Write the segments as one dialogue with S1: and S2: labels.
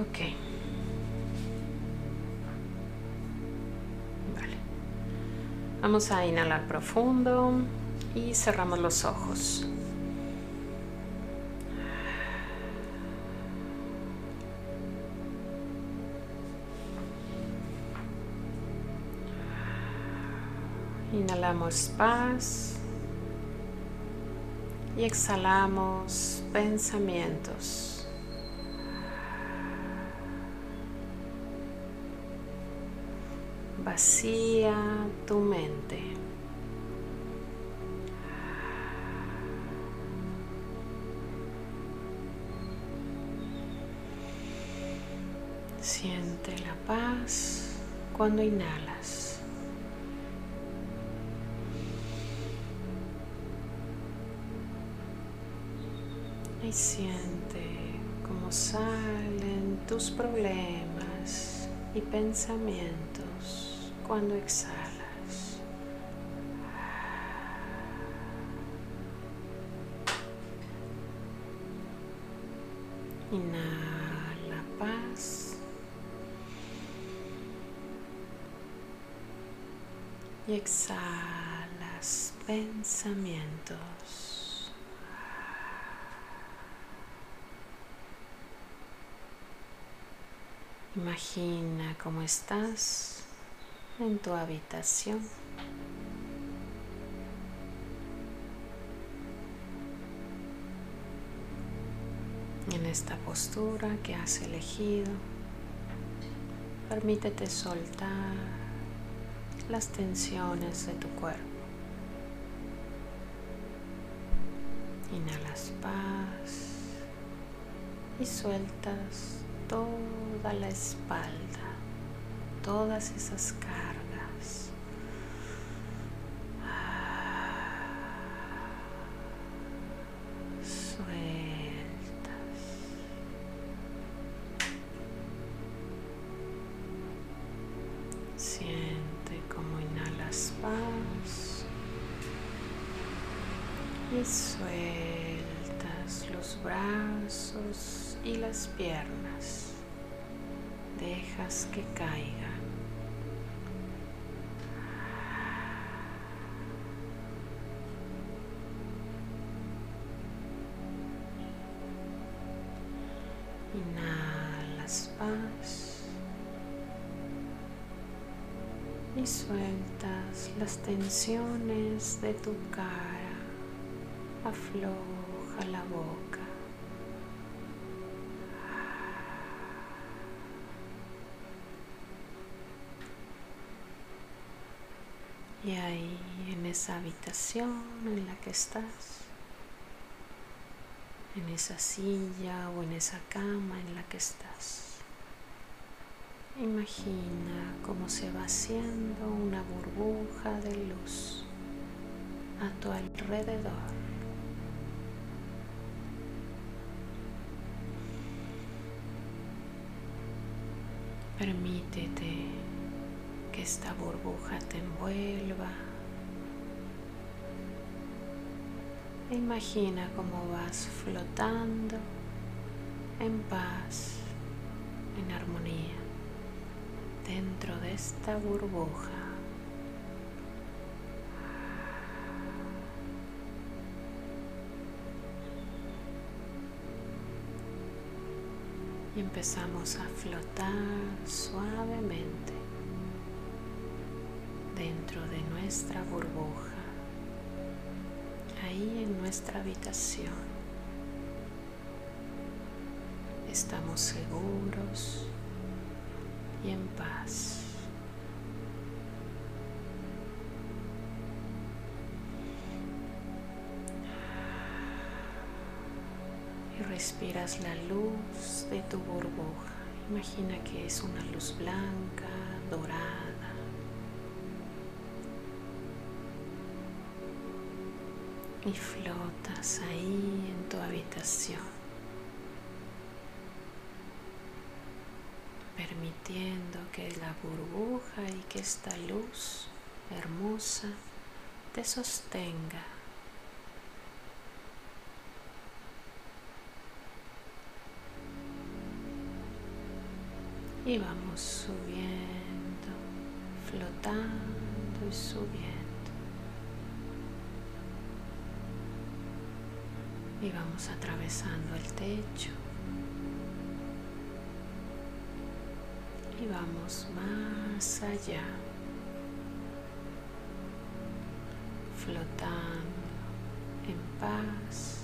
S1: Ok. Vale. Vamos a inhalar profundo y cerramos los ojos. Inhalamos paz y exhalamos pensamientos. Vacía tu mente. Siente la paz cuando inhalas. y siente cómo salen tus problemas y pensamientos cuando exhalas. Inhala paz y exhalas pensamientos. Imagina cómo estás en tu habitación. En esta postura que has elegido, permítete soltar las tensiones de tu cuerpo. Inhalas paz y sueltas toda la espalda, todas esas cargas. Sueltas las tensiones de tu cara. Afloja la boca. Y ahí en esa habitación en la que estás, en esa silla o en esa cama en la que estás, imagina cómo se va haciendo una burbuja de luz a tu alrededor. Permítete que esta burbuja te envuelva. Imagina cómo vas flotando en paz, dentro de esta burbuja. Y empezamos a flotar suavemente dentro de nuestra burbuja, ahí en nuestra habitación. Estamos seguros y en paz. Y respiras la luz de tu burbuja. Imagina que es una luz blanca, dorada y flotas ahí en tu habitación, permitiendo que la burbuja y que esta luz hermosa te sostenga. Y vamos subiendo, flotando y subiendo. Y vamos atravesando el techo. Y vamos más allá. Flotando en paz,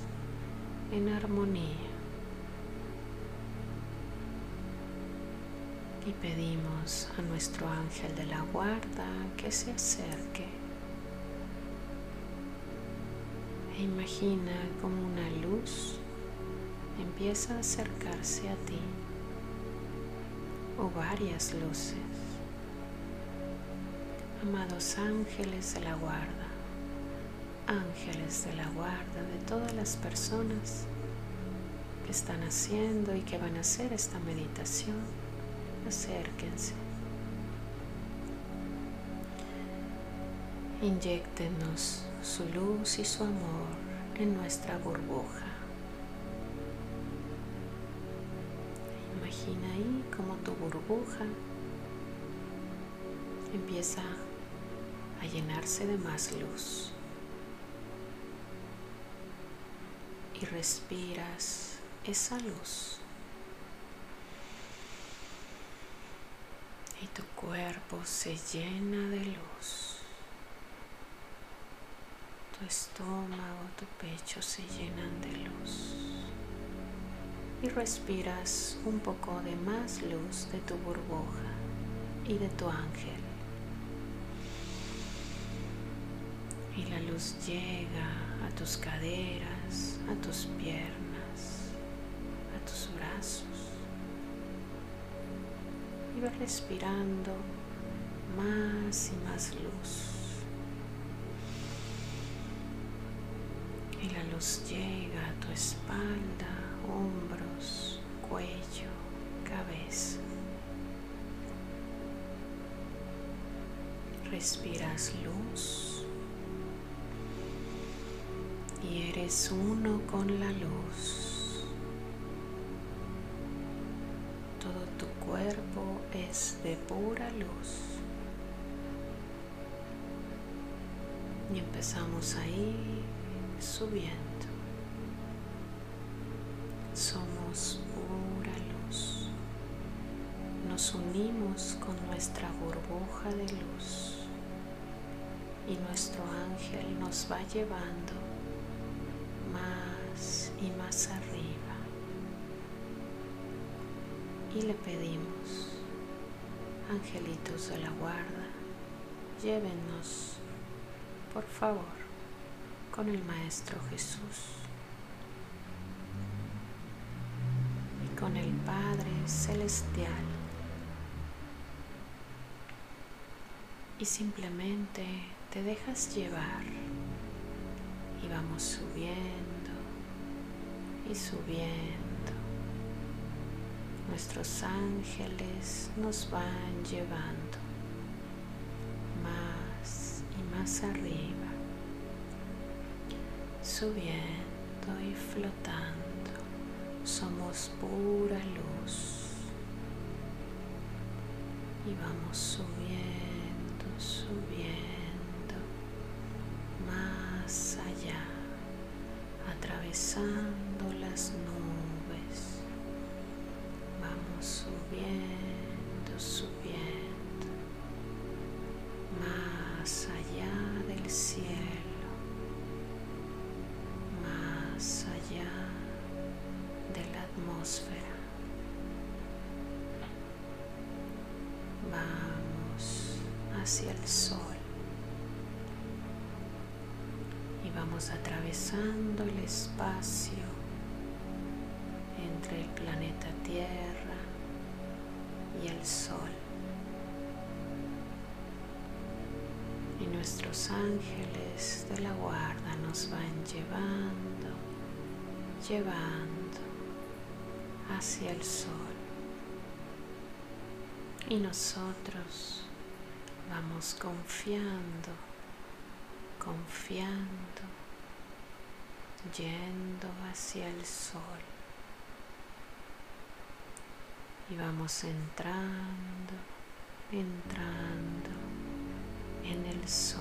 S1: en armonía. Y pedimos a nuestro ángel de la guarda que se acerque. E imagina como una luz empieza a acercarse a ti o varias luces. Amados ángeles de la guarda, ángeles de la guarda de todas las personas que están haciendo y que van a hacer esta meditación, acérquense. Inyectenos su luz y su amor en nuestra burbuja. Burbuja empieza a llenarse de más luz. y respiras esa luz. Y tu cuerpo se llena de luz. Tu estómago, tu pecho se llenan de luz. Y respiras un poco de más luz de tu burbuja y de tu ángel. Y la luz llega a tus caderas, a tus piernas, a tus brazos. Y vas respirando más y más luz. Y la luz llega a tu espalda, cuello, cabeza. Respiras luz y eres uno con la luz. Todo tu cuerpo es de pura luz. Y empezamos ahí subiendo. Somos pura luz. Nos unimos con nuestra burbuja de luz y nuestro ángel nos va llevando más y más arriba. Y le pedimos, angelitos de la guarda, llévenos, por favor, con el Maestro Jesús y con el Padre Celestial. Y simplemente te dejas llevar y vamos subiendo y subiendo. Nuestros ángeles nos van llevando más y más arriba, subiendo y flotando. Somos pura luz y vamos subiendo, subiendo más allá, atravesando las nubes. Atravesando el espacio entre el planeta Tierra y el Sol. Y nuestros ángeles de la guarda nos van llevando, llevando hacia el Sol. Y nosotros vamos confiando, confiando yendo hacia el sol Y vamos entrando, entrando en el sol.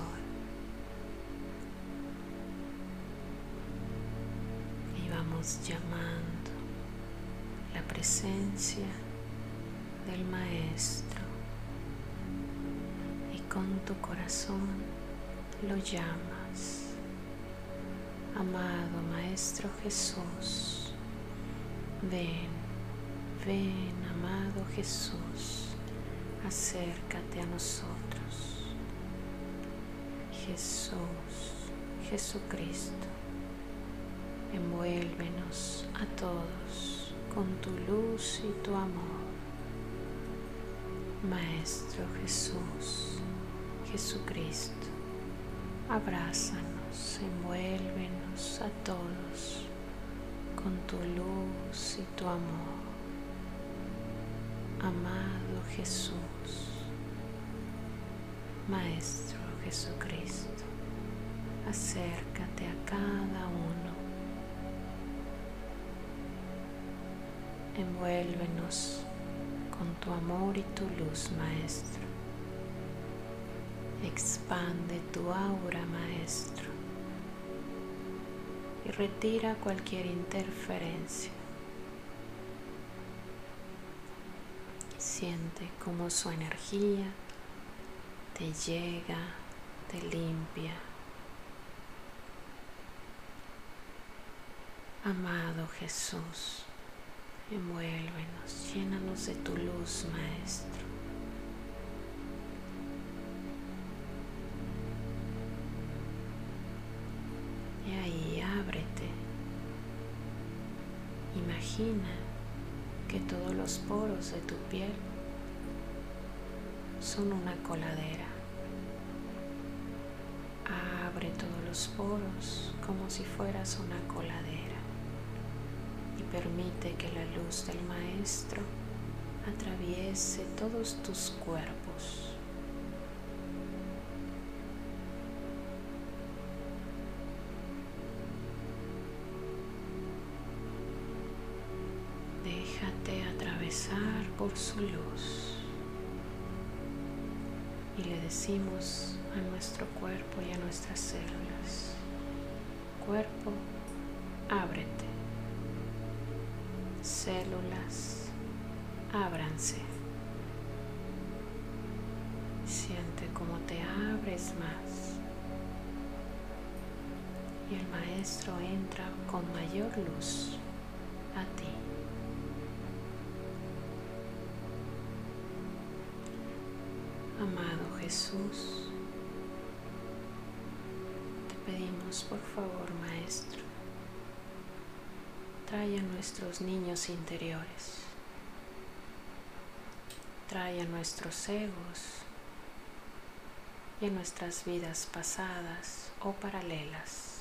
S1: Y vamos llamando la presencia del Maestro. Y con tu corazón lo llamas. Amado Maestro Jesús, ven, ven, amado Jesús, acércate a nosotros. Jesús, Jesucristo, envuélvenos a todos con tu luz y tu amor. Maestro Jesús, Jesucristo, abrázanos, envuélvenos a todos con tu luz y tu amor. Amado Jesús, Maestro Jesucristo, acércate a cada uno. Envuélvenos con tu amor y tu luz, Maestro. Expande tu aura, Maestro, y retira cualquier interferencia. Siente cómo su energía te llega, te limpia. Amado Jesús, envuélvenos, llénanos de tu luz, Maestro. Imagina que todos los poros de tu piel son una coladera. Abre todos los poros como si fueras una coladera y permite que la luz del Maestro atraviese todos tus cuerpos. Maestro entra con mayor luz a ti. Amado Jesús, te pedimos por favor, Maestro, trae a nuestros niños interiores, trae a nuestros egos y a nuestras vidas pasadas o paralelas.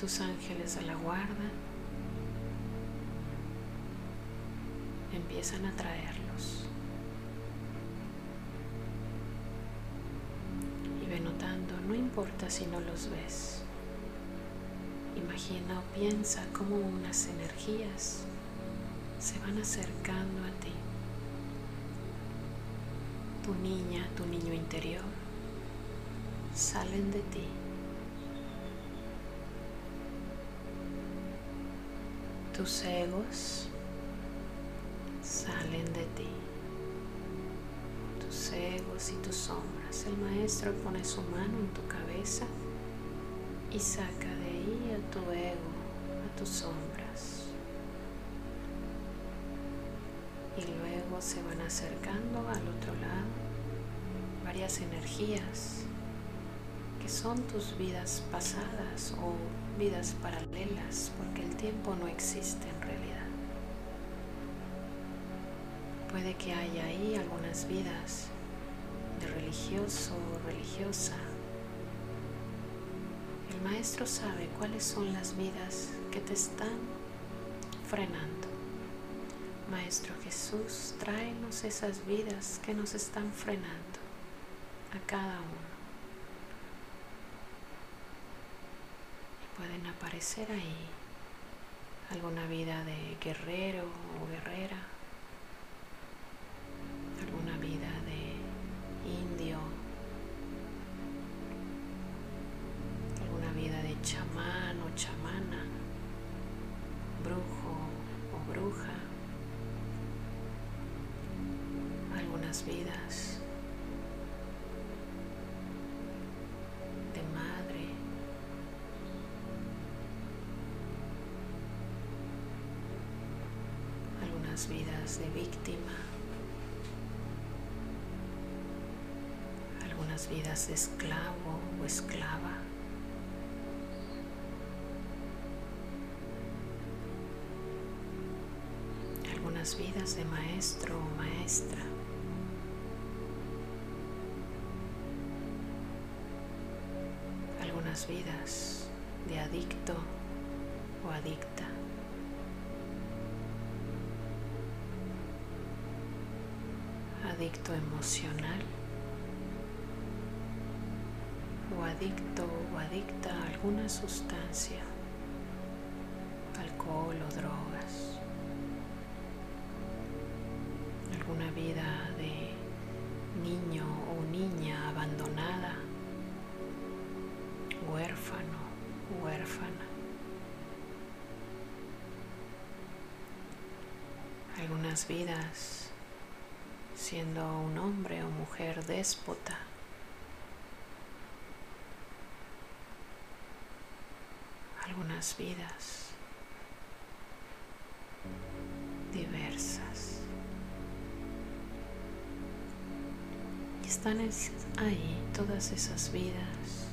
S1: Tus ángeles de la guarda empiezan a traerlos. Y ve notando, no importa si no los ves. Imagina o piensa cómo unas energías se van acercando a ti. Tu niña, tu niño interior salen de ti. Tus egos salen de ti. Tus egos y tus sombras. El maestro pone su mano en tu cabeza y saca de ahí a tu ego, a tus sombras. Y luego se van acercando al otro lado varias energías que son tus vidas pasadas o vidas paralelas, porque el tiempo no existe en realidad. Puede que haya ahí algunas vidas de religioso o religiosa. El maestro sabe cuáles son las vidas que te están frenando. Maestro Jesús, tráenos esas vidas que nos están frenando a cada uno. pueden aparecer ahí. Alguna vida de guerrero o guerrera. Vidas de víctima, algunas vidas de esclavo o esclava. algunas vidas de maestro o maestra. Algunas vidas de adicto o adicta. Adicto emocional o adicto o adicta a alguna sustancia, alcohol o drogas, alguna vida de niño o niña abandonada, huérfano, huérfana. Algunas vidas siendo un hombre o mujer déspota. Algunas vidas diversas. Y están ahí todas esas vidas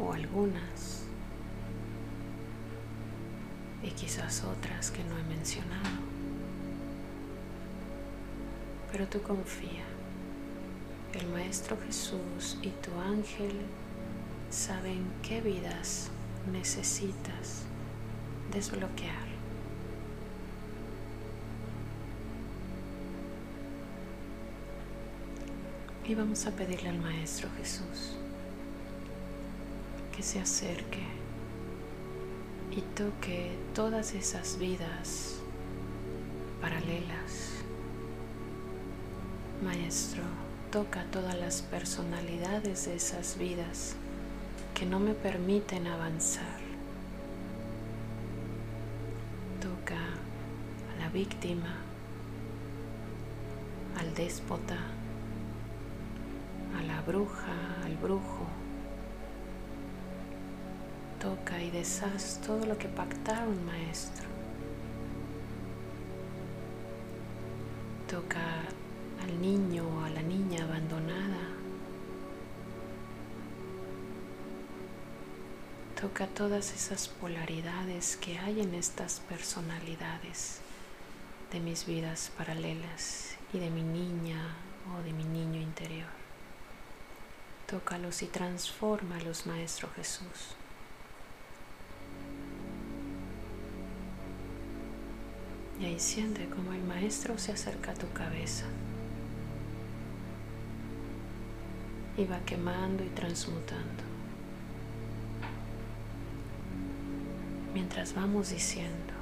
S1: o algunas y quizás otras que no he mencionado. Pero tú confía. El Maestro Jesús y tu ángel saben qué vidas necesitas desbloquear. Y vamos a pedirle al Maestro Jesús que se acerque y toque todas esas vidas paralelas Maestro, toca todas las personalidades de esas vidas que no me permiten avanzar. Toca a la víctima, al déspota, a la bruja, al brujo. Toca y deshaz todo lo que pactaron, maestro. Toca todas esas polaridades que hay en estas personalidades de mis vidas paralelas y de mi niña o de mi niño interior. Tócalos y transfórmalos, Maestro Jesús. Y ahí siente como el Maestro se acerca a tu cabeza. y va quemando y transmutando. Mientras vamos diciendo,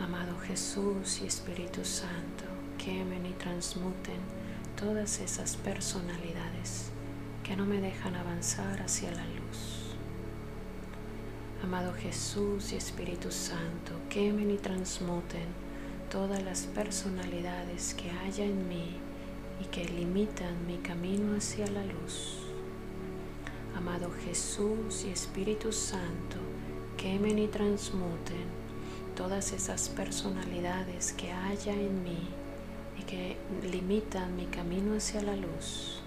S1: amado Jesús y Espíritu Santo, quemen y transmuten todas esas personalidades que no me dejan avanzar hacia la luz. Amado Jesús y Espíritu Santo, quemen y transmuten todas las personalidades que haya en mí y que limitan mi camino hacia la luz. Amado Jesús y Espíritu Santo, quemen y transmuten todas esas personalidades que haya en mí y que limitan mi camino hacia la luz.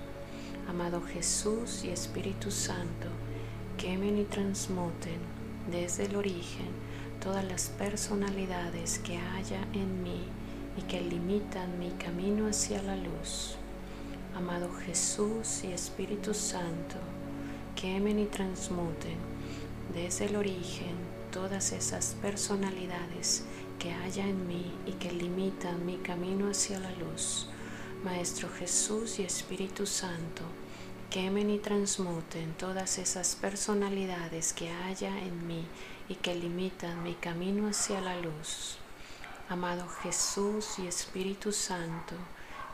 S1: Amado Jesús y Espíritu Santo, quemen y transmuten desde el origen todas las personalidades que haya en mí y que limitan mi camino hacia la luz. Amado Jesús y Espíritu Santo, quemen y transmuten desde el origen todas esas personalidades que haya en mí y que limitan mi camino hacia la luz. Maestro Jesús y Espíritu Santo, quemen y transmuten todas esas personalidades que haya en mí y que limitan mi camino hacia la luz. Amado Jesús y Espíritu Santo,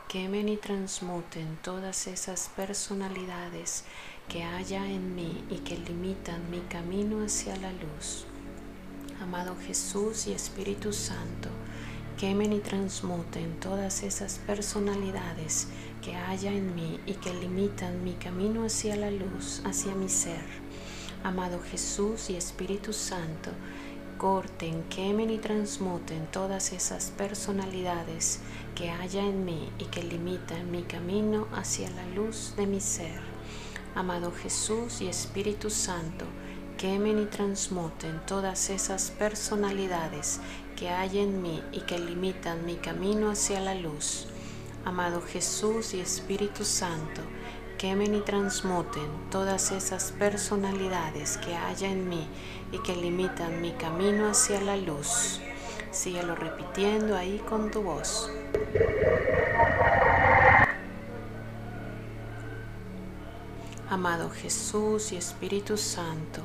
S1: quemen y transmuten todas esas personalidades que haya en mí y que limitan mi camino hacia la luz. Amado Jesús y Espíritu Santo, quemen y transmuten todas esas personalidades que haya en mí y que limitan mi camino hacia la luz, hacia mi ser. Amado Jesús y Espíritu Santo, corten, quemen y transmuten todas esas personalidades que haya en mí y que limitan mi camino hacia la luz de mi ser. Amado Jesús y Espíritu Santo, quemen y transmuten todas esas personalidades que hay en mí y que limitan mi camino hacia la luz. Amado Jesús y Espíritu Santo, quemen y transmuten todas esas personalidades que haya en mí y que limitan mi camino hacia la luz. Síguelo repitiendo ahí con tu voz. Amado Jesús y Espíritu Santo,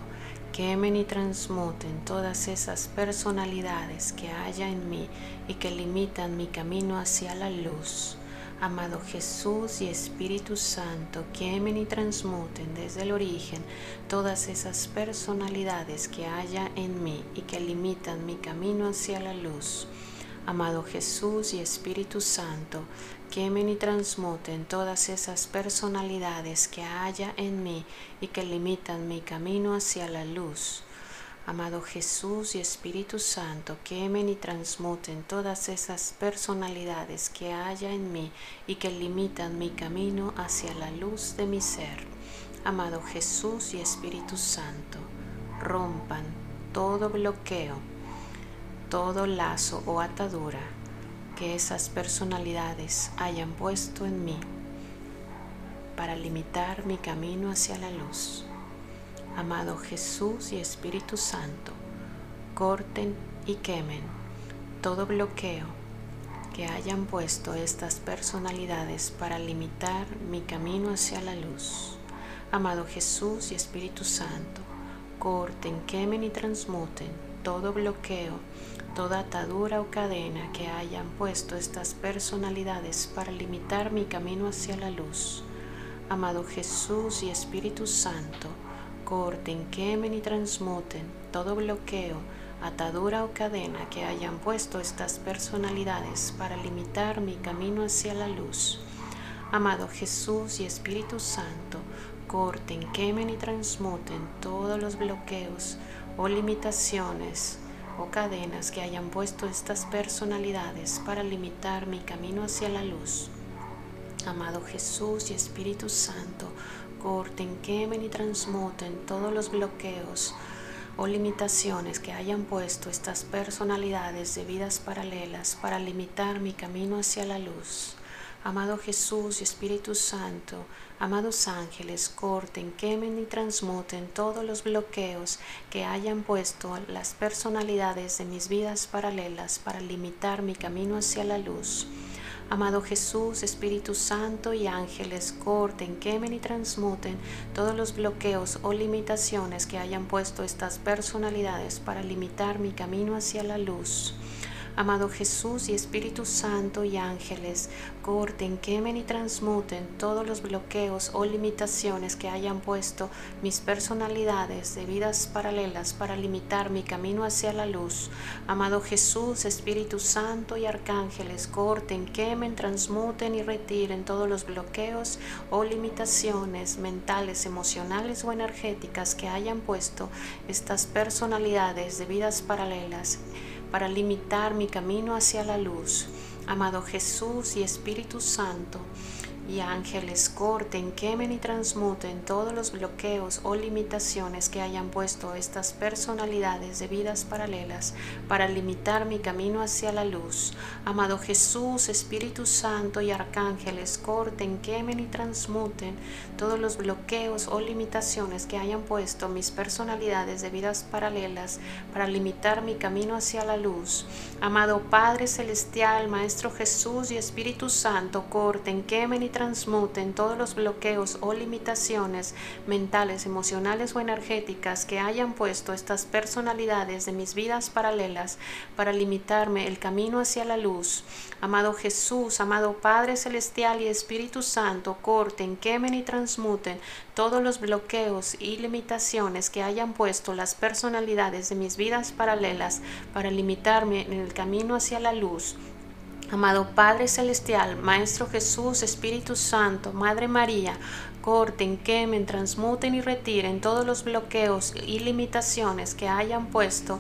S1: quemen y transmuten todas esas personalidades que haya en mí y que limitan mi camino hacia la luz. Amado Jesús y Espíritu Santo, quemen y transmuten desde el origen todas esas personalidades que haya en mí y que limitan mi camino hacia la luz. Amado Jesús y Espíritu Santo, quemen y transmuten todas esas personalidades que haya en mí y que limitan mi camino hacia la luz. Amado Jesús y Espíritu Santo, quemen y transmuten todas esas personalidades que haya en mí y que limitan mi camino hacia la luz de mi ser. Amado Jesús y Espíritu Santo, rompan todo bloqueo, todo lazo o atadura esas personalidades hayan puesto en mí para limitar mi camino hacia la luz. Amado Jesús y Espíritu Santo, corten y quemen todo bloqueo que hayan puesto estas personalidades para limitar mi camino hacia la luz. Amado Jesús y Espíritu Santo, corten, quemen y transmuten todo bloqueo toda atadura o cadena que hayan puesto estas personalidades para limitar mi camino hacia la luz. Amado Jesús y Espíritu Santo, corten, quemen y transmuten todo bloqueo, atadura o cadena que hayan puesto estas personalidades para limitar mi camino hacia la luz. Amado Jesús y Espíritu Santo, corten, quemen y transmuten todos los bloqueos o limitaciones o cadenas que hayan puesto estas personalidades para limitar mi camino hacia la luz. Amado Jesús y Espíritu Santo, corten, quemen y transmuten todos los bloqueos o limitaciones que hayan puesto estas personalidades de vidas paralelas para limitar mi camino hacia la luz. Amado Jesús y Espíritu Santo, amados ángeles, corten, quemen y transmuten todos los bloqueos que hayan puesto las personalidades de mis vidas paralelas para limitar mi camino hacia la luz. Amado Jesús, Espíritu Santo y ángeles, corten, quemen y transmuten todos los bloqueos o limitaciones que hayan puesto estas personalidades para limitar mi camino hacia la luz. Amado Jesús y Espíritu Santo y ángeles, corten, quemen y transmuten todos los bloqueos o limitaciones que hayan puesto mis personalidades de vidas paralelas para limitar mi camino hacia la luz. Amado Jesús, Espíritu Santo y arcángeles, corten, quemen, transmuten y retiren todos los bloqueos o limitaciones mentales, emocionales o energéticas que hayan puesto estas personalidades de vidas paralelas para limitar mi camino hacia la luz. Amado Jesús y Espíritu Santo, y ángeles corten, quemen y transmuten todos los bloqueos o limitaciones que hayan puesto estas personalidades de vidas paralelas para limitar mi camino hacia la luz. Amado Jesús, Espíritu Santo y arcángeles corten, quemen y transmuten todos los bloqueos o limitaciones que hayan puesto mis personalidades de vidas paralelas para limitar mi camino hacia la luz. Amado Padre Celestial, Maestro Jesús y Espíritu Santo, corten, quemen y transmuten todos los bloqueos o limitaciones mentales, emocionales o energéticas que hayan puesto estas personalidades de mis vidas paralelas para limitarme el camino hacia la luz. Amado Jesús, amado Padre Celestial y Espíritu Santo, corten, quemen y transmuten todos los bloqueos y limitaciones que hayan puesto las personalidades de mis vidas paralelas para limitarme en el camino hacia la luz. Amado Padre Celestial, Maestro Jesús, Espíritu Santo, Madre María, corten, quemen, transmuten y retiren todos los bloqueos y limitaciones que hayan puesto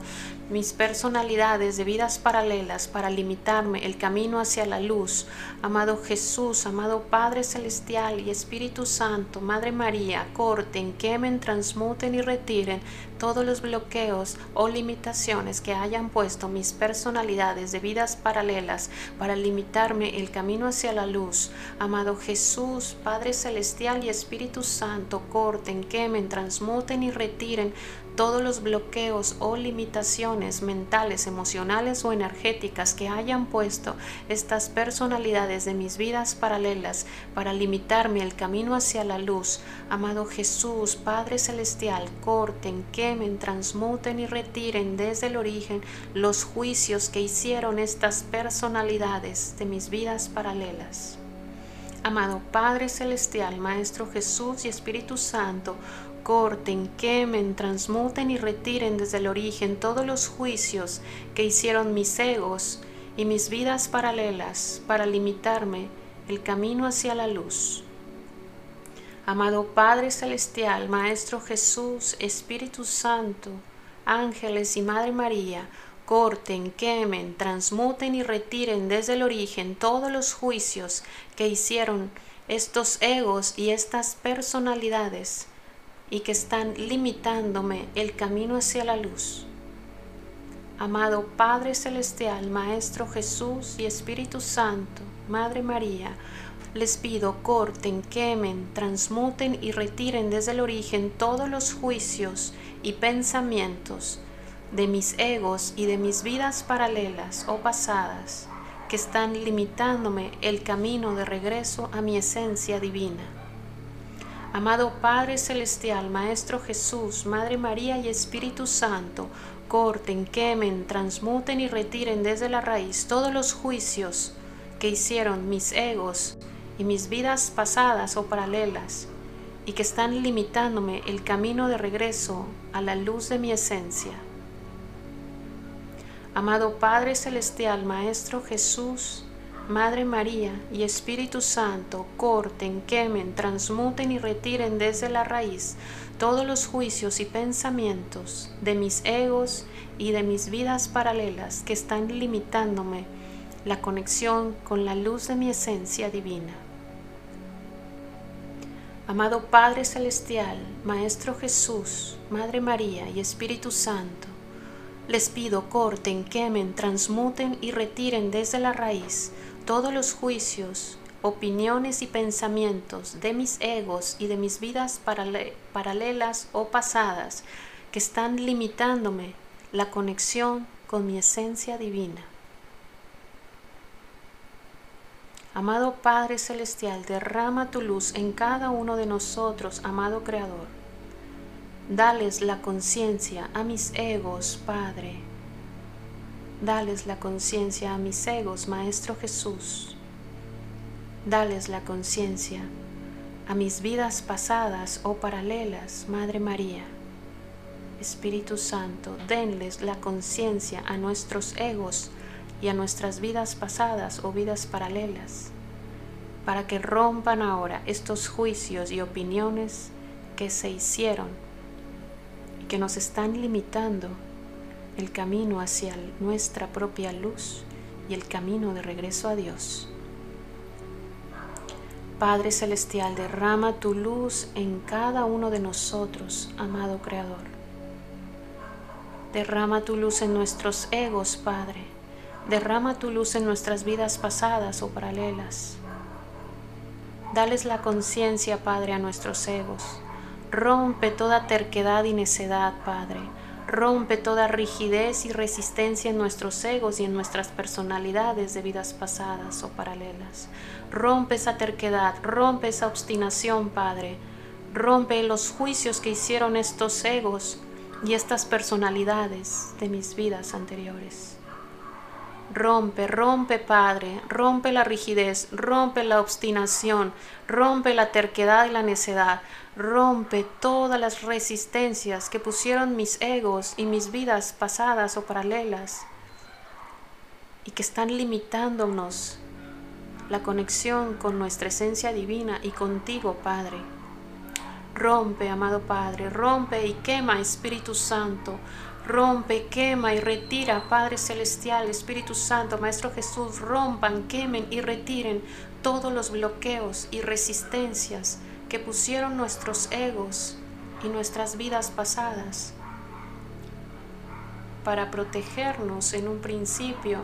S1: mis personalidades de vidas paralelas para limitarme el camino hacia la luz. Amado Jesús, amado Padre Celestial y Espíritu Santo, Madre María, corten, quemen, transmuten y retiren todos los bloqueos o limitaciones que hayan puesto mis personalidades de vidas paralelas para limitarme el camino hacia la luz. Amado Jesús, Padre Celestial y Espíritu Santo, corten, quemen, transmuten y retiren todos los bloqueos o limitaciones mentales, emocionales o energéticas que hayan puesto estas personalidades de mis vidas paralelas para limitarme el camino hacia la luz. Amado Jesús, Padre Celestial, corten, quemen, transmuten y retiren desde el origen los juicios que hicieron estas personalidades de mis vidas paralelas. Amado Padre Celestial, Maestro Jesús y Espíritu Santo, corten, quemen, transmuten y retiren desde el origen todos los juicios que hicieron mis egos y mis vidas paralelas para limitarme el camino hacia la luz. Amado Padre Celestial, Maestro Jesús, Espíritu Santo, ángeles y Madre María, corten, quemen, transmuten y retiren desde el origen todos los juicios que hicieron estos egos y estas personalidades y que están limitándome el camino hacia la luz. Amado Padre Celestial, Maestro Jesús y Espíritu Santo, Madre María, les pido corten, quemen, transmuten y retiren desde el origen todos los juicios y pensamientos de mis egos y de mis vidas paralelas o pasadas que están limitándome el camino de regreso a mi esencia divina. Amado Padre Celestial, Maestro Jesús, Madre María y Espíritu Santo, corten, quemen, transmuten y retiren desde la raíz todos los juicios que hicieron mis egos y mis vidas pasadas o paralelas y que están limitándome el camino de regreso a la luz de mi esencia. Amado Padre Celestial, Maestro Jesús, Madre María y Espíritu Santo, corten, quemen, transmuten y retiren desde la raíz todos los juicios y pensamientos de mis egos y de mis vidas paralelas que están limitándome la conexión con la luz de mi esencia divina. Amado Padre Celestial, Maestro Jesús, Madre María y Espíritu Santo, les pido corten, quemen, transmuten y retiren desde la raíz todos los juicios, opiniones y pensamientos de mis egos y de mis vidas paralelas o pasadas que están limitándome la conexión con mi esencia divina. Amado Padre Celestial, derrama tu luz en cada uno de nosotros, amado Creador. Dales la conciencia a mis egos, Padre, Dales la conciencia a mis egos, Maestro Jesús. Dales la conciencia a mis vidas pasadas o paralelas, Madre María. Espíritu Santo, denles la conciencia a nuestros egos y a nuestras vidas pasadas o vidas paralelas, para que rompan ahora estos juicios y opiniones que se hicieron y que nos están limitando el camino hacia nuestra propia luz y el camino de regreso a Dios. Padre Celestial, derrama tu luz en cada uno de nosotros, amado Creador. Derrama tu luz en nuestros egos, Padre. Derrama tu luz en nuestras vidas pasadas o paralelas. Dales la conciencia, Padre, a nuestros egos. Rompe toda terquedad y necedad, Padre Rompe toda rigidez y resistencia en nuestros egos y en nuestras personalidades de vidas pasadas o paralelas. Rompe esa terquedad, rompe esa obstinación, Padre. Rompe los juicios que hicieron estos egos y estas personalidades de mis vidas anteriores. Rompe, rompe, Padre, rompe la rigidez, rompe la obstinación, rompe la terquedad y la necedad, rompe todas las resistencias que pusieron mis egos y mis vidas pasadas o paralelas y que están limitándonos la conexión con nuestra esencia divina y contigo, Padre. Rompe, amado Padre, rompe y quema, Espíritu Santo, Rompe, quema y retira, Padre Celestial, Espíritu Santo, Maestro Jesús, rompan, quemen y retiren todos los bloqueos y resistencias que pusieron nuestros egos y nuestras vidas pasadas para protegernos en un principio,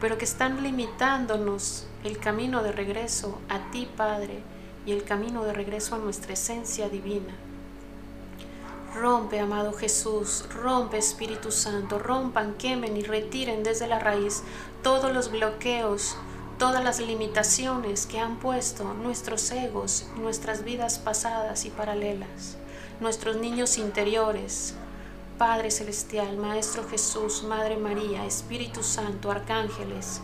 S1: pero que están limitándonos el camino de regreso a ti, Padre, y el camino de regreso a nuestra esencia divina. Rompe, amado Jesús, rompe Espíritu Santo, rompan, quemen y retiren desde la raíz todos los bloqueos, todas las limitaciones que han puesto nuestros egos, nuestras vidas pasadas y paralelas, nuestros niños interiores. Padre Celestial, Maestro Jesús, Madre María, Espíritu Santo, arcángeles,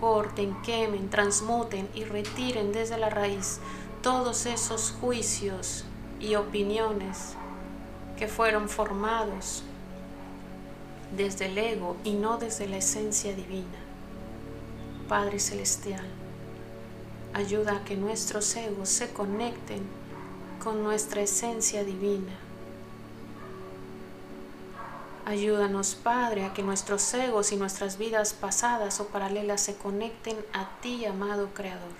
S1: corten, quemen, transmuten y retiren desde la raíz todos esos juicios y opiniones que fueron formados desde el ego y no desde la esencia divina. Padre Celestial, ayuda a que nuestros egos se conecten con nuestra esencia divina. Ayúdanos, Padre, a que nuestros egos y nuestras vidas pasadas o paralelas se conecten a ti, amado Creador.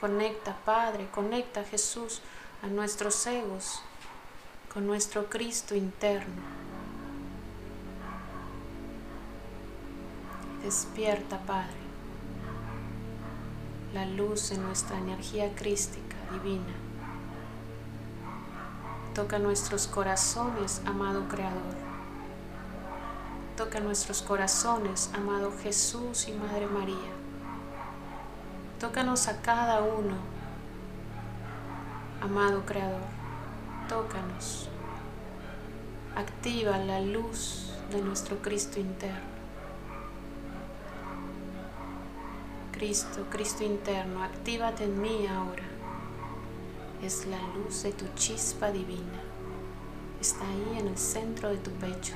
S1: Conecta, Padre, conecta, Jesús, a nuestros egos con nuestro Cristo interno. Despierta, Padre, la luz en nuestra energía crística divina. Toca nuestros corazones, amado Creador. Toca nuestros corazones, amado Jesús y Madre María. Tócanos a cada uno, amado Creador. Tócanos. Activa la luz de nuestro Cristo interno. Cristo, Cristo interno, actívate en mí ahora. Es la luz de tu chispa divina. Está ahí en el centro de tu pecho.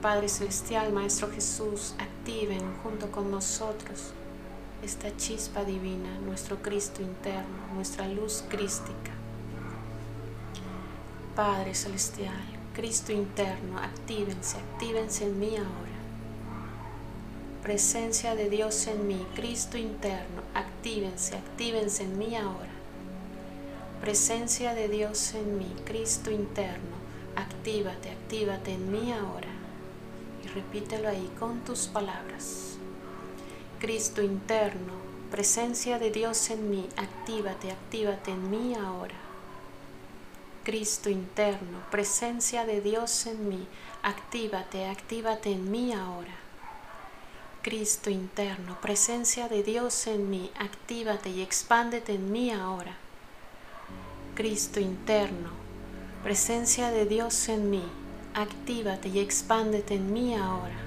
S1: Padre Celestial, Maestro Jesús, activen junto con nosotros esta chispa divina, nuestro Cristo interno, nuestra luz crística. Padre Celestial, Cristo interno, actívense, actívense en mí ahora. Presencia de Dios en mí, Cristo interno, actívense, actívense en mí ahora. Presencia de Dios en mí, Cristo interno, actívate, actívate en mí ahora. Y repítelo ahí con tus palabras. Cristo interno, presencia de Dios en mí, actívate, actívate en mí ahora. Cristo interno, presencia de Dios en mí, actívate, actívate en mí ahora. Cristo interno, presencia de Dios en mí, actívate y expándete en mí ahora. Cristo interno, presencia de Dios en mí, actívate y expándete en mí ahora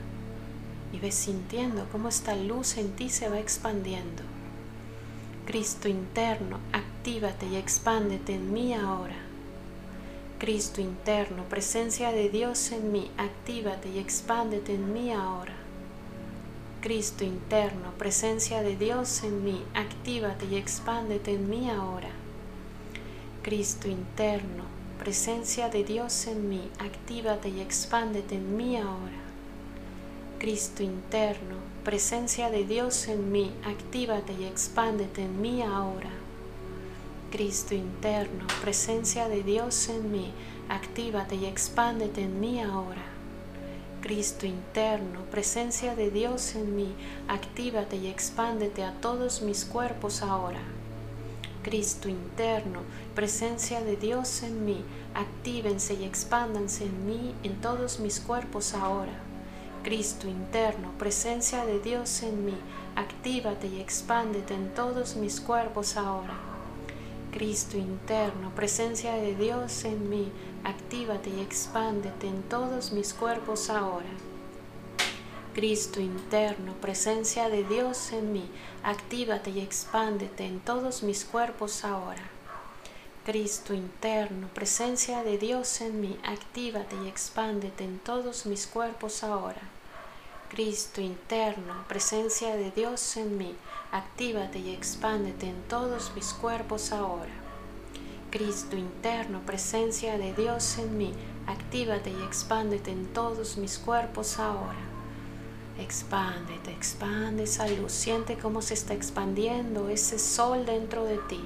S1: y ves sintiendo cómo esta luz en ti se va expandiendo. Cristo interno, actívate y expándete en mí ahora. Cristo interno, presencia de Dios en mí, actívate y expándete en mí ahora. Cristo interno, presencia de Dios en mí, actívate y expándete en mí ahora. Cristo interno, presencia de Dios en mí, actívate y expándete en mí ahora. Cristo interno, presencia de Dios en mí, actívate y expándete en mí ahora. Cristo interno, presencia de Dios en mí, actívate y expándete en mí ahora. Cristo interno, presencia de Dios en mí, actívate y expándete a todos mis cuerpos ahora. Cristo interno, presencia de Dios en mí, actívense y expándanse en mí, en todos mis cuerpos ahora. Cristo interno, presencia de Dios en mí, actívate y expándete en todos mis cuerpos ahora. Cristo interno, presencia de Dios en mí, actívate y expándete en todos mis cuerpos ahora. Cristo interno, presencia de Dios en mí, actívate y expándete en todos mis cuerpos ahora. Cristo interno, presencia de Dios en mí, actívate y expándete en todos mis cuerpos ahora. Cristo interno, presencia de Dios en mí, actívate y expándete en todos mis cuerpos ahora. Cristo interno, presencia de Dios en mí, actívate y expándete en todos mis cuerpos ahora. Expándete, expande esa luz. Siente cómo se está expandiendo ese sol dentro de ti.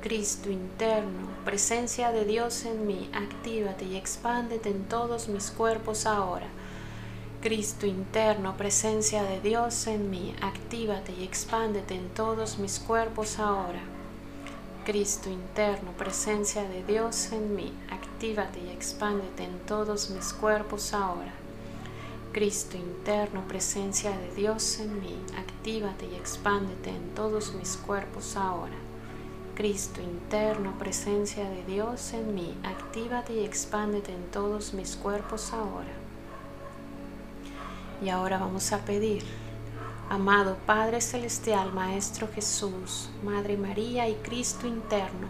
S1: Cristo interno, presencia de Dios en mí, actívate y expándete en todos mis cuerpos ahora. Cristo interno, presencia de Dios en mí, actívate y expándete en todos mis cuerpos ahora. Cristo interno, presencia de Dios en mí, actívate y expándete en todos mis cuerpos ahora. Cristo interno, presencia de Dios en mí, actívate y expándete en todos mis cuerpos ahora. Cristo interno, presencia de Dios en mí, actívate y expándete en todos mis cuerpos ahora. Y ahora vamos a pedir, amado Padre Celestial, Maestro Jesús, Madre María y Cristo interno,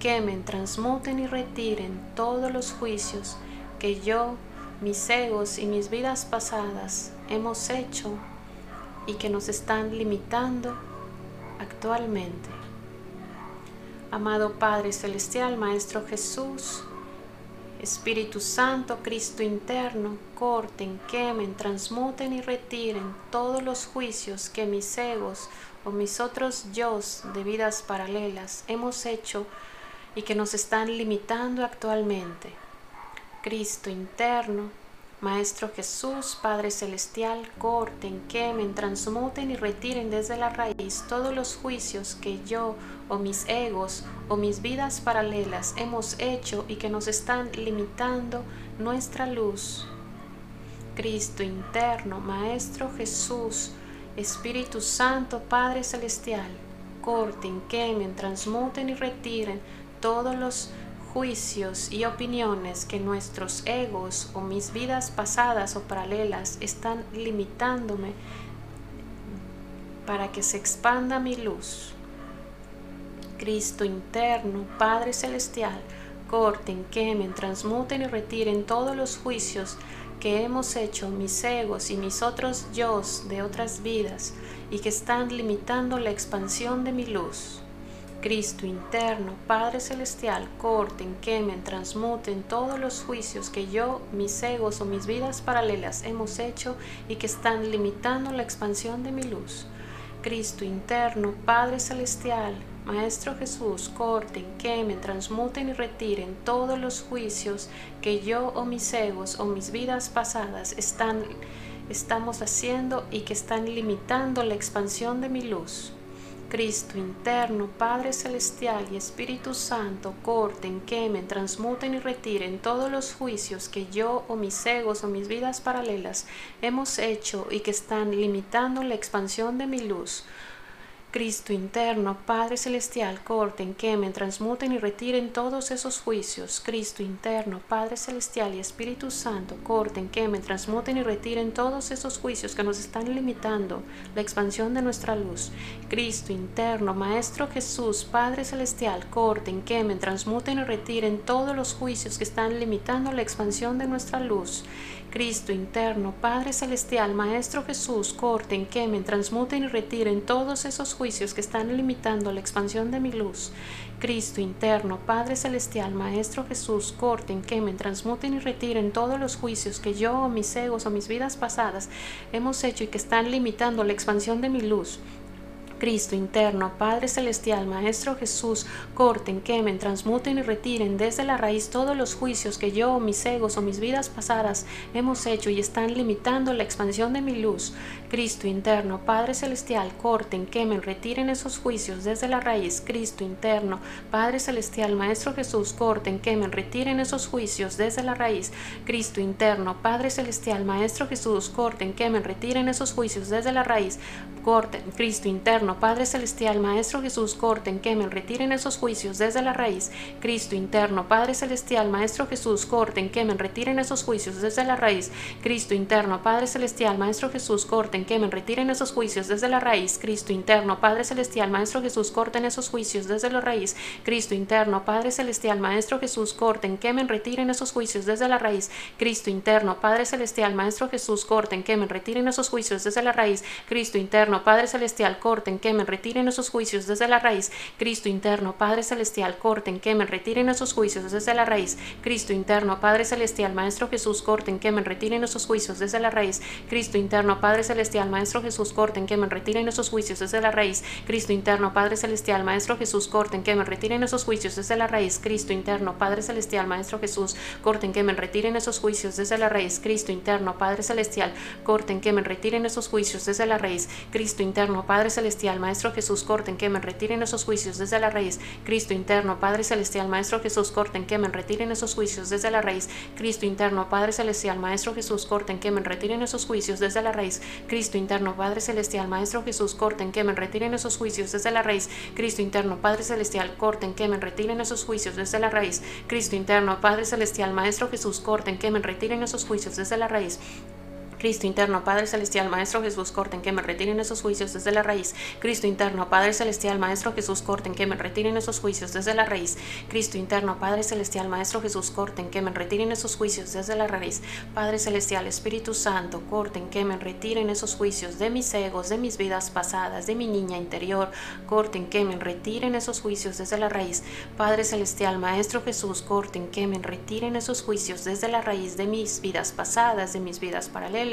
S1: quemen, transmuten y retiren todos los juicios que yo mis egos y mis vidas pasadas hemos hecho y que nos están limitando actualmente. Amado Padre Celestial, Maestro Jesús, Espíritu Santo, Cristo interno, corten, quemen, transmuten y retiren todos los juicios que mis egos o mis otros yo de vidas paralelas hemos hecho y que nos están limitando actualmente. Cristo interno, Maestro Jesús, Padre Celestial, corten, quemen, transmuten y retiren desde la raíz todos los juicios que yo o mis egos o mis vidas paralelas hemos hecho y que nos están limitando nuestra luz. Cristo interno, Maestro Jesús, Espíritu Santo, Padre Celestial, corten, quemen, transmuten y retiren todos los juicios y opiniones que nuestros egos o mis vidas pasadas o paralelas están limitándome para que se expanda mi luz. Cristo interno, Padre Celestial, corten, quemen, transmuten y retiren todos los juicios que hemos hecho mis egos y mis otros yo de otras vidas y que están limitando la expansión de mi luz. Cristo interno, Padre Celestial, corten, quemen, transmuten todos los juicios que yo, mis egos o mis vidas paralelas hemos hecho y que están limitando la expansión de mi luz. Cristo interno, Padre Celestial, Maestro Jesús, corten, quemen, transmuten y retiren todos los juicios que yo o mis egos o mis vidas pasadas están, estamos haciendo y que están limitando la expansión de mi luz. Cristo interno, Padre Celestial y Espíritu Santo, corten, quemen, transmuten y retiren todos los juicios que yo o mis egos o mis vidas paralelas hemos hecho y que están limitando la expansión de mi luz. Cristo interno, Padre Celestial, corten, quemen, transmuten y retiren todos esos juicios. Cristo interno, Padre Celestial y Espíritu Santo, corten, quemen, transmuten y retiren todos esos juicios que nos están limitando la expansión de nuestra luz. Cristo interno, Maestro Jesús, Padre Celestial, corten, quemen, transmuten y retiren todos los juicios que están limitando la expansión de nuestra luz. Cristo interno, Padre Celestial, Maestro Jesús, corten, quemen, transmuten y retiren todos esos juicios que están limitando la expansión de mi luz. Cristo interno, Padre Celestial, Maestro Jesús, corten, quemen, transmuten y retiren todos los juicios que yo mis egos o mis vidas pasadas hemos hecho y que están limitando la expansión de mi luz. Cristo interno, Padre celestial, Maestro Jesús, corten, quemen, transmuten y retiren desde la raíz todos los juicios que yo, mis egos o mis vidas pasadas hemos hecho y están limitando la expansión de mi luz. Cristo interno, Padre celestial, corten, quemen, retiren esos juicios desde la raíz. Cristo interno, Padre celestial, Maestro Jesús, corten, quemen, retiren esos juicios desde la raíz. Cristo interno, Padre celestial, Maestro Jesús, corten, quemen, retiren esos juicios desde la raíz. Corten, Cristo interno, Padre celestial, Maestro Jesús, corten, quemen, retiren esos juicios desde la raíz. Cristo interno, Padre celestial, Maestro Jesús, corten, quemen, retiren esos juicios desde la raíz. Cristo interno, Padre celestial, Maestro Jesús, corten, quemen, retiren esos juicios desde la raíz. Cristo interno, Padre celestial, Maestro Jesús, corten esos juicios desde la raíz. Cristo interno, Padre celestial, Maestro Jesús, corten, quemen, retiren esos juicios desde la raíz. Cristo interno, Padre celestial, Maestro Jesús, corten, quemen, retiren esos juicios desde la raíz. Cristo interno, Padre celestial, corten, quemen, retiren esos juicios desde la raíz. Cristo interno, Padre celestial, corten, quemen, retiren esos juicios desde la raíz. Cristo interno, Padre celestial, Maestro Jesús, corten, quemen, retiren esos juicios desde la raíz. Cristo interno, Padre celestial, Maestro Jesús, corten, quemen, retiren esos juicios desde la raíz. Cristo interno, Padre celestial, Maestro Jesús, corten, quemen, retiren esos juicios desde la raíz. Cristo interno, Padre celestial, Maestro Jesús, corten, quemen, retiren esos juicios desde la raíz. Cristo interno, Padre celestial, corten, quemen, retiren esos juicios desde la raíz. Cristo interno, Padre celestial, Maestro Jesús, corten, quemen, retiren esos juicios desde la raíz. Cristo interno, Padre celestial, Maestro Jesús, corten, quemen, retiren esos juicios desde la raíz. Cristo interno, Padre celestial, Maestro Jesús, corten, quemen, retiren esos juicios desde la raíz. Cristo interno, Padre celestial, Maestro Jesús, corten, quemen, retiren esos juicios desde la raíz. Cristo interno, Padre celestial, corten, quemen, retiren esos juicios desde la raíz. Cristo interno, Padre celestial, Maestro Jesús, corten, quemen, retiren esos juicios desde la raíz. Cristo interno, Padre Celestial, Maestro Jesús, corten, que me retiren esos juicios desde la raíz. Cristo interno, Padre Celestial, Maestro Jesús, corten, que me retiren esos juicios desde la raíz. Cristo interno, Padre Celestial, Maestro Jesús, corten, que me retiren esos juicios desde la raíz. Padre Celestial, Espíritu Santo, corten, que me retiren esos juicios de mis egos, de mis vidas pasadas, de mi niña interior. Corten, que me retiren esos juicios desde la raíz. Padre Celestial, Maestro Jesús, corten, que me retiren esos juicios desde la raíz de mis vidas pasadas, de mis vidas paralelas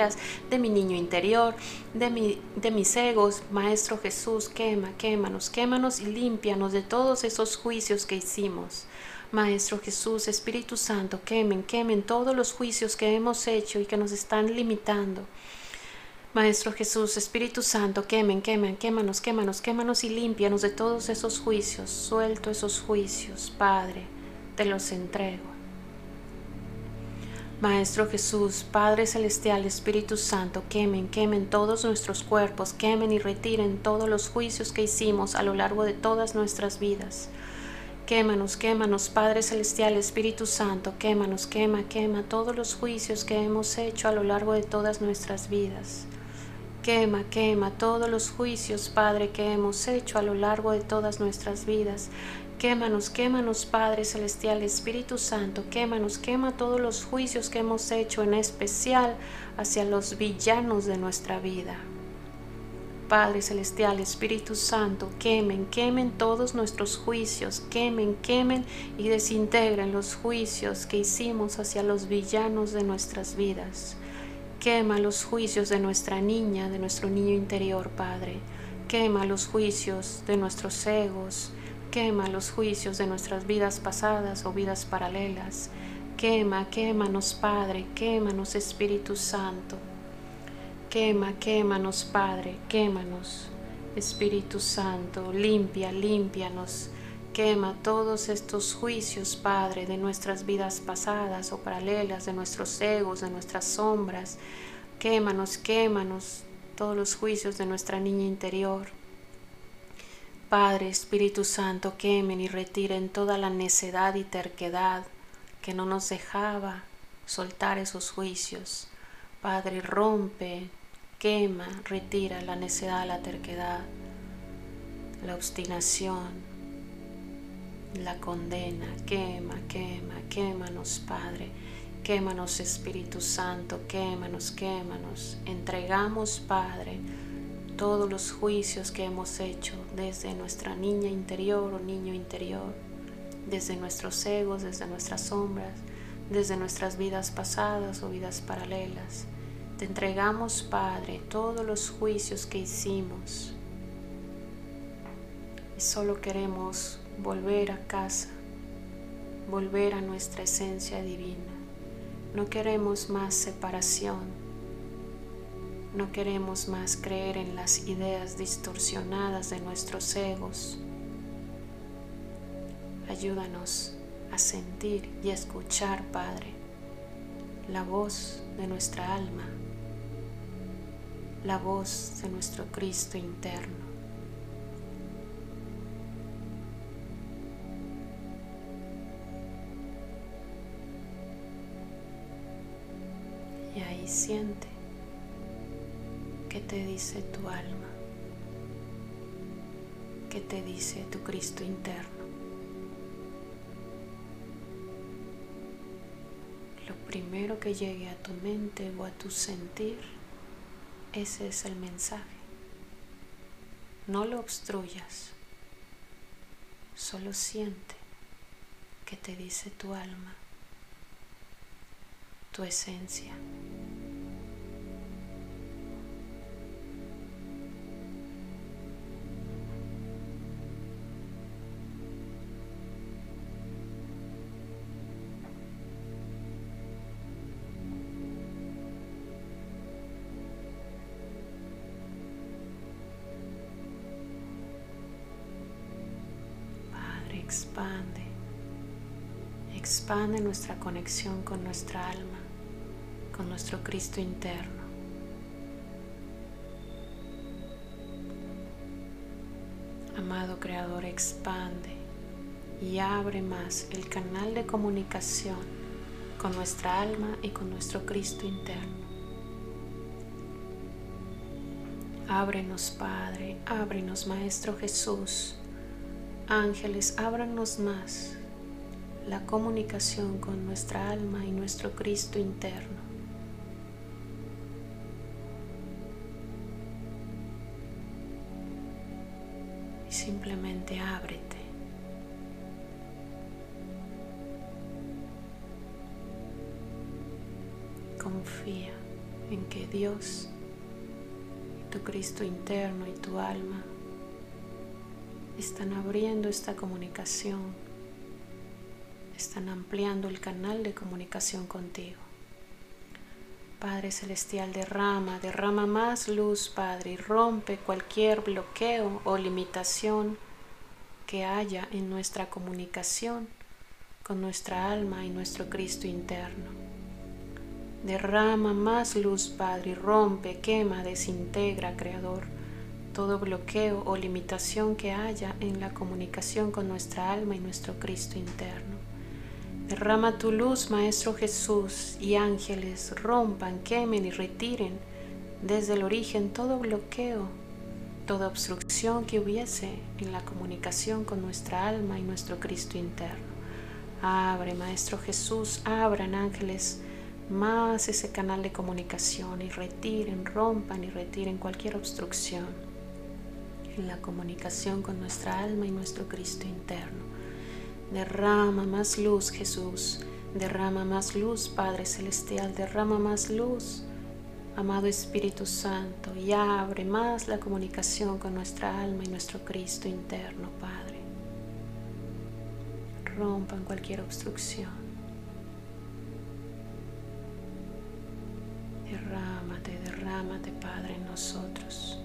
S1: de mi niño interior, de, mi, de mis egos. Maestro Jesús, quema, quémanos, quémanos y límpianos de todos esos juicios que hicimos. Maestro Jesús, Espíritu Santo, quemen, quemen todos los juicios que hemos hecho y que nos están limitando. Maestro Jesús, Espíritu Santo, quemen, quemen, quémanos, quémanos, quémanos y límpianos de todos esos juicios. Suelto esos juicios, Padre, te los entrego. Maestro Jesús, Padre Celestial, Espíritu Santo, quemen, quemen todos nuestros cuerpos, quemen y retiren todos los juicios que hicimos a lo largo de todas nuestras vidas. Quémanos, quémanos, Padre Celestial, Espíritu Santo, quémanos, quema, quema todos los juicios que hemos hecho a lo largo de todas nuestras vidas. Quema, quema todos los juicios, Padre, que hemos hecho a lo largo de todas nuestras vidas. Quémanos, quémanos, Padre Celestial, Espíritu Santo, quémanos, quema todos los juicios que hemos hecho, en especial hacia los villanos de nuestra vida. Padre Celestial, Espíritu Santo, quemen, quemen todos nuestros juicios, quemen, quemen y desintegren los juicios que hicimos hacia los villanos de nuestras vidas. Quema los juicios de nuestra niña, de nuestro niño interior, Padre. Quema los juicios de nuestros egos, Quema los juicios de nuestras vidas pasadas o vidas paralelas. Quema, quémanos Padre, quémanos Espíritu Santo. Quema, quémanos Padre, quémanos Espíritu Santo. Limpia, límpianos. Quema todos estos juicios, Padre, de nuestras vidas pasadas o paralelas, de nuestros egos, de nuestras sombras. Quémanos, quémanos todos los juicios de nuestra niña interior. Padre, Espíritu Santo, quemen y retiren toda la necedad y terquedad que no nos dejaba soltar esos juicios. Padre, rompe, quema, retira la necedad, la terquedad, la obstinación, la condena. Quema, quema, quémanos, Padre. Quémanos, Espíritu Santo, quémanos, quémanos. Entregamos, Padre, todos los juicios que hemos hecho desde nuestra niña interior o niño interior, desde nuestros egos, desde nuestras sombras, desde nuestras vidas pasadas o vidas paralelas. Te entregamos, Padre, todos los juicios que hicimos y solo queremos volver a casa, volver a nuestra esencia divina. No queremos más separación, no queremos más creer en las ideas distorsionadas de nuestros egos. Ayúdanos a sentir y a escuchar, Padre, la voz de nuestra alma, la voz de nuestro Cristo interno. Y ahí siente qué te dice tu alma, qué te dice tu Cristo interno. Lo primero que llegue a tu mente o a tu sentir, ese es el mensaje. No lo obstruyas, solo siente qué te dice tu alma tu esencia. Expande, expande nuestra conexión con nuestra alma con nuestro Cristo interno. Amado Creador, expande y abre más el canal de comunicación con nuestra alma y con nuestro Cristo interno. Ábrenos, Padre, ábrenos, Maestro Jesús. Ángeles, ábranos más la comunicación con nuestra alma y nuestro Cristo interno. simplemente ábrete. Confía en que Dios, tu Cristo interno y tu alma están abriendo esta comunicación, están ampliando el canal de comunicación contigo. Padre Celestial, derrama, derrama más luz, Padre, y rompe cualquier bloqueo o limitación que haya en nuestra comunicación con nuestra alma y nuestro Cristo interno. Derrama más luz, Padre, y rompe, quema, desintegra, Creador, todo bloqueo o limitación que haya en la comunicación con nuestra alma y nuestro Cristo interno. Derrama tu luz, Maestro Jesús, y ángeles rompan, quemen y retiren desde el origen todo bloqueo, toda obstrucción que hubiese en la comunicación con nuestra alma y nuestro Cristo interno. Abre, Maestro Jesús, abran ángeles más ese canal de comunicación y retiren, rompan y retiren cualquier obstrucción en la comunicación con nuestra alma y nuestro Cristo interno. Derrama más luz, Jesús. Derrama más luz, Padre Celestial. Derrama más luz, amado Espíritu Santo. Y abre más la comunicación con nuestra alma y nuestro Cristo interno, Padre. Rompan cualquier obstrucción. Derrámate, derrámate, Padre, en nosotros.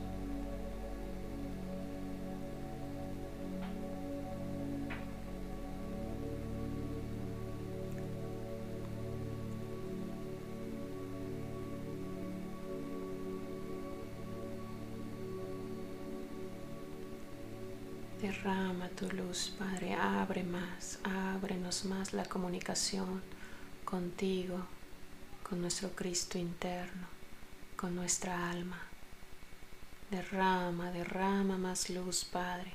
S1: Derrama tu luz, Padre. Abre más, ábrenos más la comunicación contigo, con nuestro Cristo interno, con nuestra alma. Derrama, derrama más luz, Padre.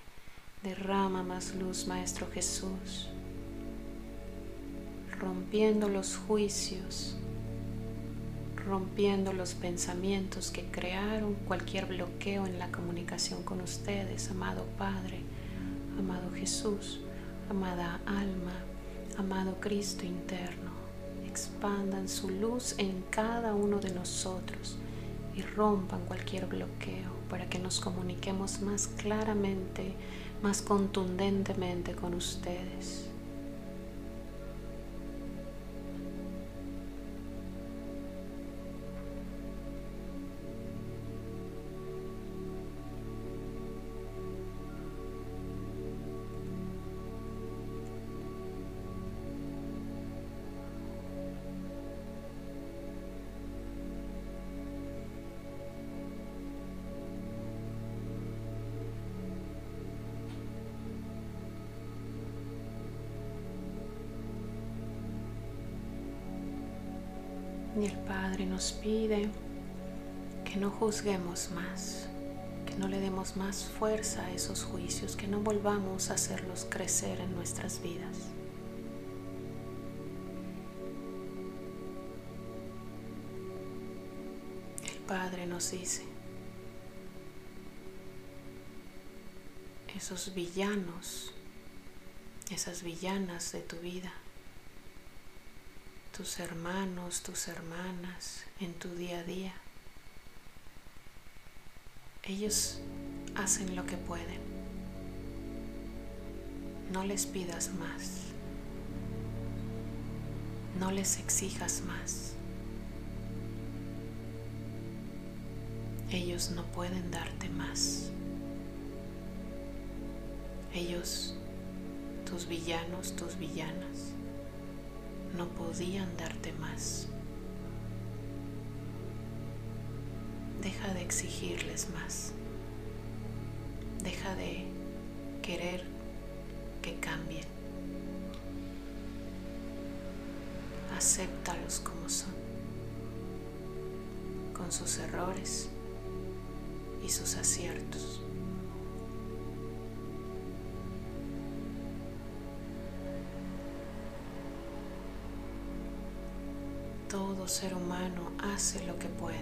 S1: Derrama más luz, Maestro Jesús. Rompiendo los juicios, rompiendo los pensamientos que crearon cualquier bloqueo en la comunicación con ustedes, amado Padre amado Jesús, amada alma, amado Cristo interno, expandan su luz en cada uno de nosotros y rompan cualquier bloqueo para que nos comuniquemos más claramente, más contundentemente con ustedes. Padre nos pide que no juzguemos más, que no le demos más fuerza a esos juicios, que no volvamos a hacerlos crecer en nuestras vidas. El Padre nos dice, esos villanos, esas villanas de tu vida, tus hermanos, tus hermanas en tu día a día. Ellos hacen lo que pueden. No les pidas más. No les exijas más. Ellos no pueden darte más. Ellos, tus villanos, tus villanas, no podían darte más. Deja de exigirles más. Deja de querer que cambien. Acéptalos como son, con sus errores y sus aciertos. Todo ser humano hace lo que puede.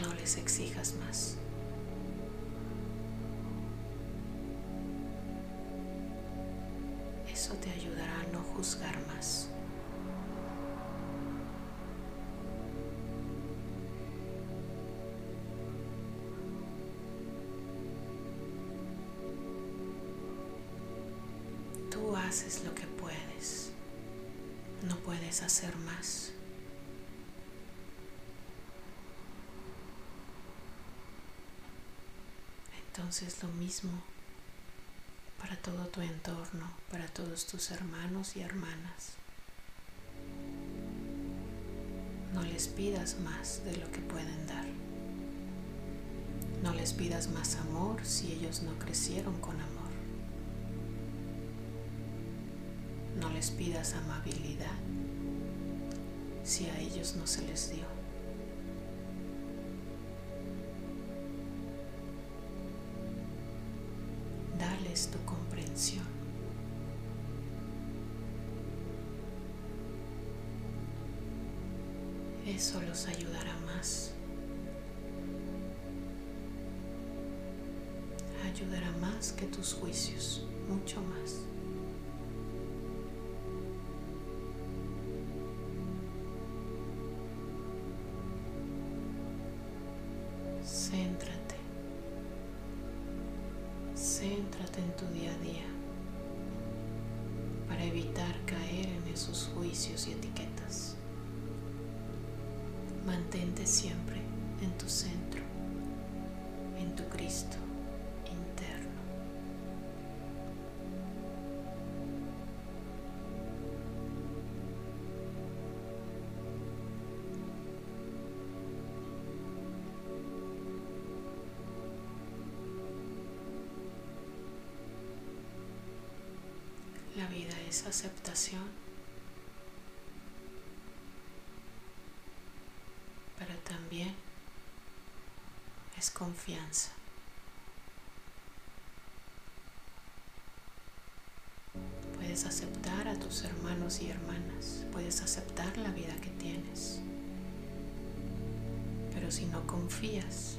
S1: No les exijas más. Eso te ayudará a no juzgar más. Tú haces lo que hacer más. Entonces lo mismo para todo tu entorno, para todos tus hermanos y hermanas. No les pidas más de lo que pueden dar. No les pidas más amor si ellos no crecieron con amor. Amabilidad si a ellos no se les dio. Dales tu comprensión. Eso los ayudará más. Ayudará más que tus juicios, mucho más. Vida es aceptación, pero también es confianza. Puedes aceptar a tus hermanos y hermanas, puedes aceptar la vida que tienes, pero si no confías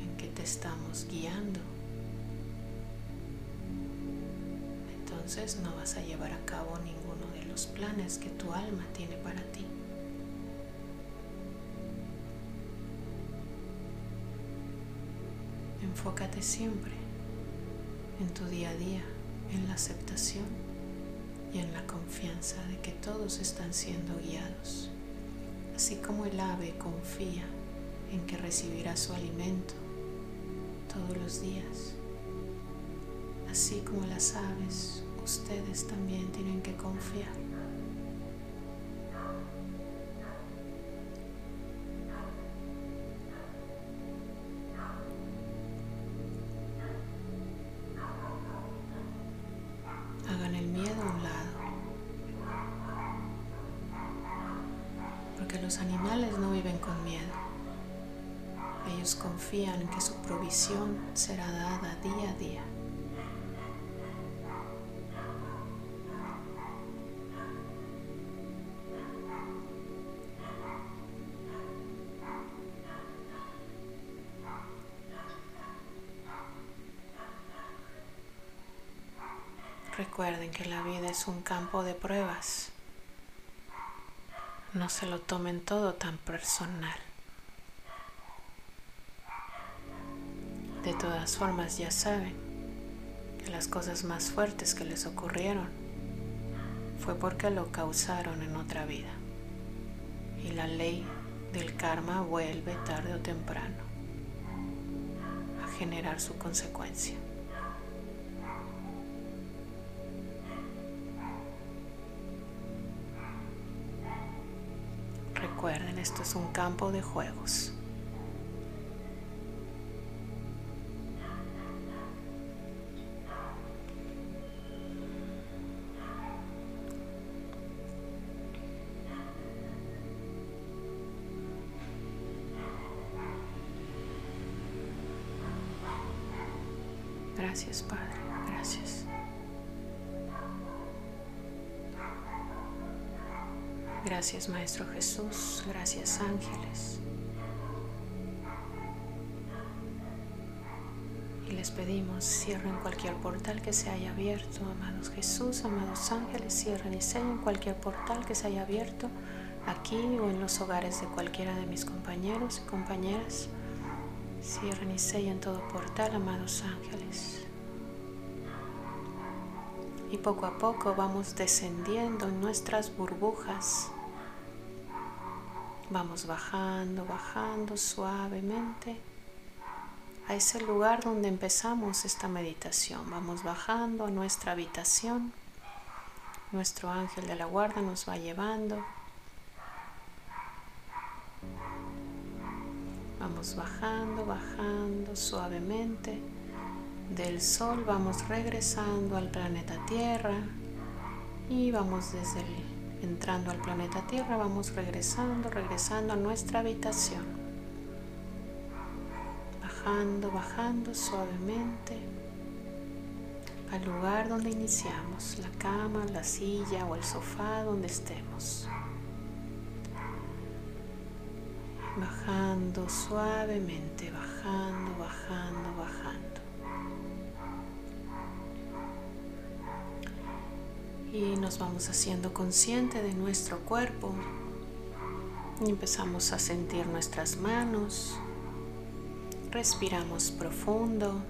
S1: en que te estamos guiando, entonces no vas a llevar a cabo ninguno de los planes que tu alma tiene para ti. Enfócate siempre en tu día a día, en la aceptación y en la confianza de que todos están siendo guiados, así como el ave confía en que recibirá su alimento todos los días. Así como las aves, ustedes también tienen que confiar. Hagan el miedo a un lado. Porque los animales no viven con miedo. Ellos confían en que su provisión será dada día a día. Que la vida es un campo de pruebas. No se lo tomen todo tan personal. De todas formas ya saben que las cosas más fuertes que les ocurrieron fue porque lo causaron en otra vida. Y la ley del karma vuelve tarde o temprano a generar su consecuencia. Esto es un campo de juegos. Gracias, Padre. Gracias. Gracias, Maestro Jesús. Les pedimos, cierren cualquier portal que se haya abierto, amados Jesús, amados ángeles, cierren y sellen cualquier portal que se haya abierto aquí o en los hogares de cualquiera de mis compañeros y compañeras. Cierren y sellen todo portal, amados ángeles. Y poco a poco vamos descendiendo en nuestras burbujas. Vamos bajando, bajando suavemente a ese lugar donde empezamos esta meditación. Vamos bajando a nuestra habitación. Nuestro ángel de la guarda nos va llevando Vamos bajando, bajando suavemente. Del Sol vamos regresando al planeta Tierra y vamos desde el, entrando al planeta Tierra, vamos regresando, regresando a nuestra habitación. Bajando, bajando suavemente al lugar donde iniciamos, la cama, la silla o el sofá donde estemos. bajando suavemente, bajando, bajando, bajando. Y nos vamos haciendo consciente de nuestro cuerpo. Y empezamos a sentir nuestras manos. Respiramos profundo.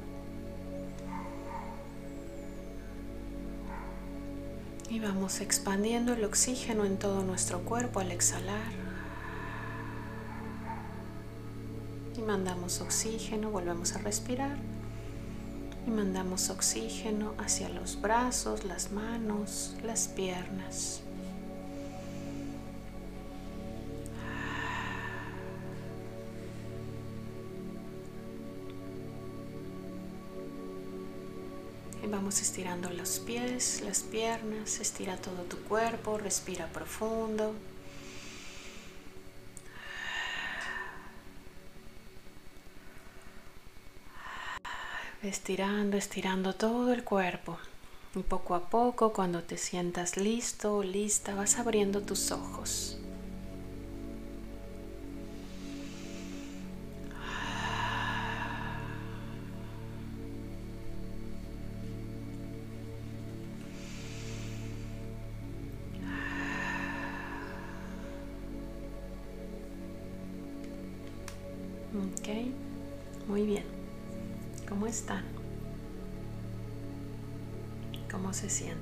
S1: Y vamos expandiendo el oxígeno en todo nuestro cuerpo al exhalar. y mandamos oxígeno, volvemos a respirar y mandamos oxígeno hacia los brazos, las manos, las piernas. Vamos estirando los pies, las piernas, estira todo tu cuerpo, respira profundo. estirando, estirando todo el cuerpo. Y poco a poco, cuando te sientas listo o lista, vas abriendo tus ojos. ¿Cómo se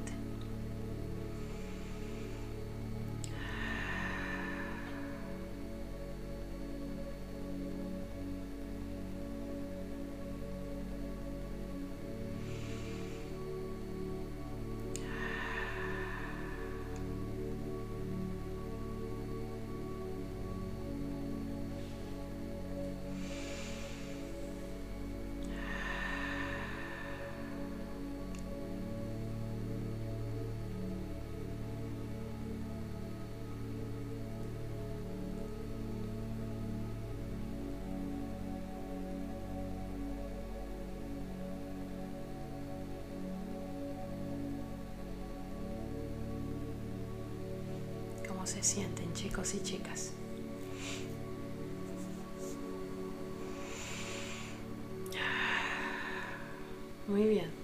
S1: se sienten chicos y chicas? Muy bien.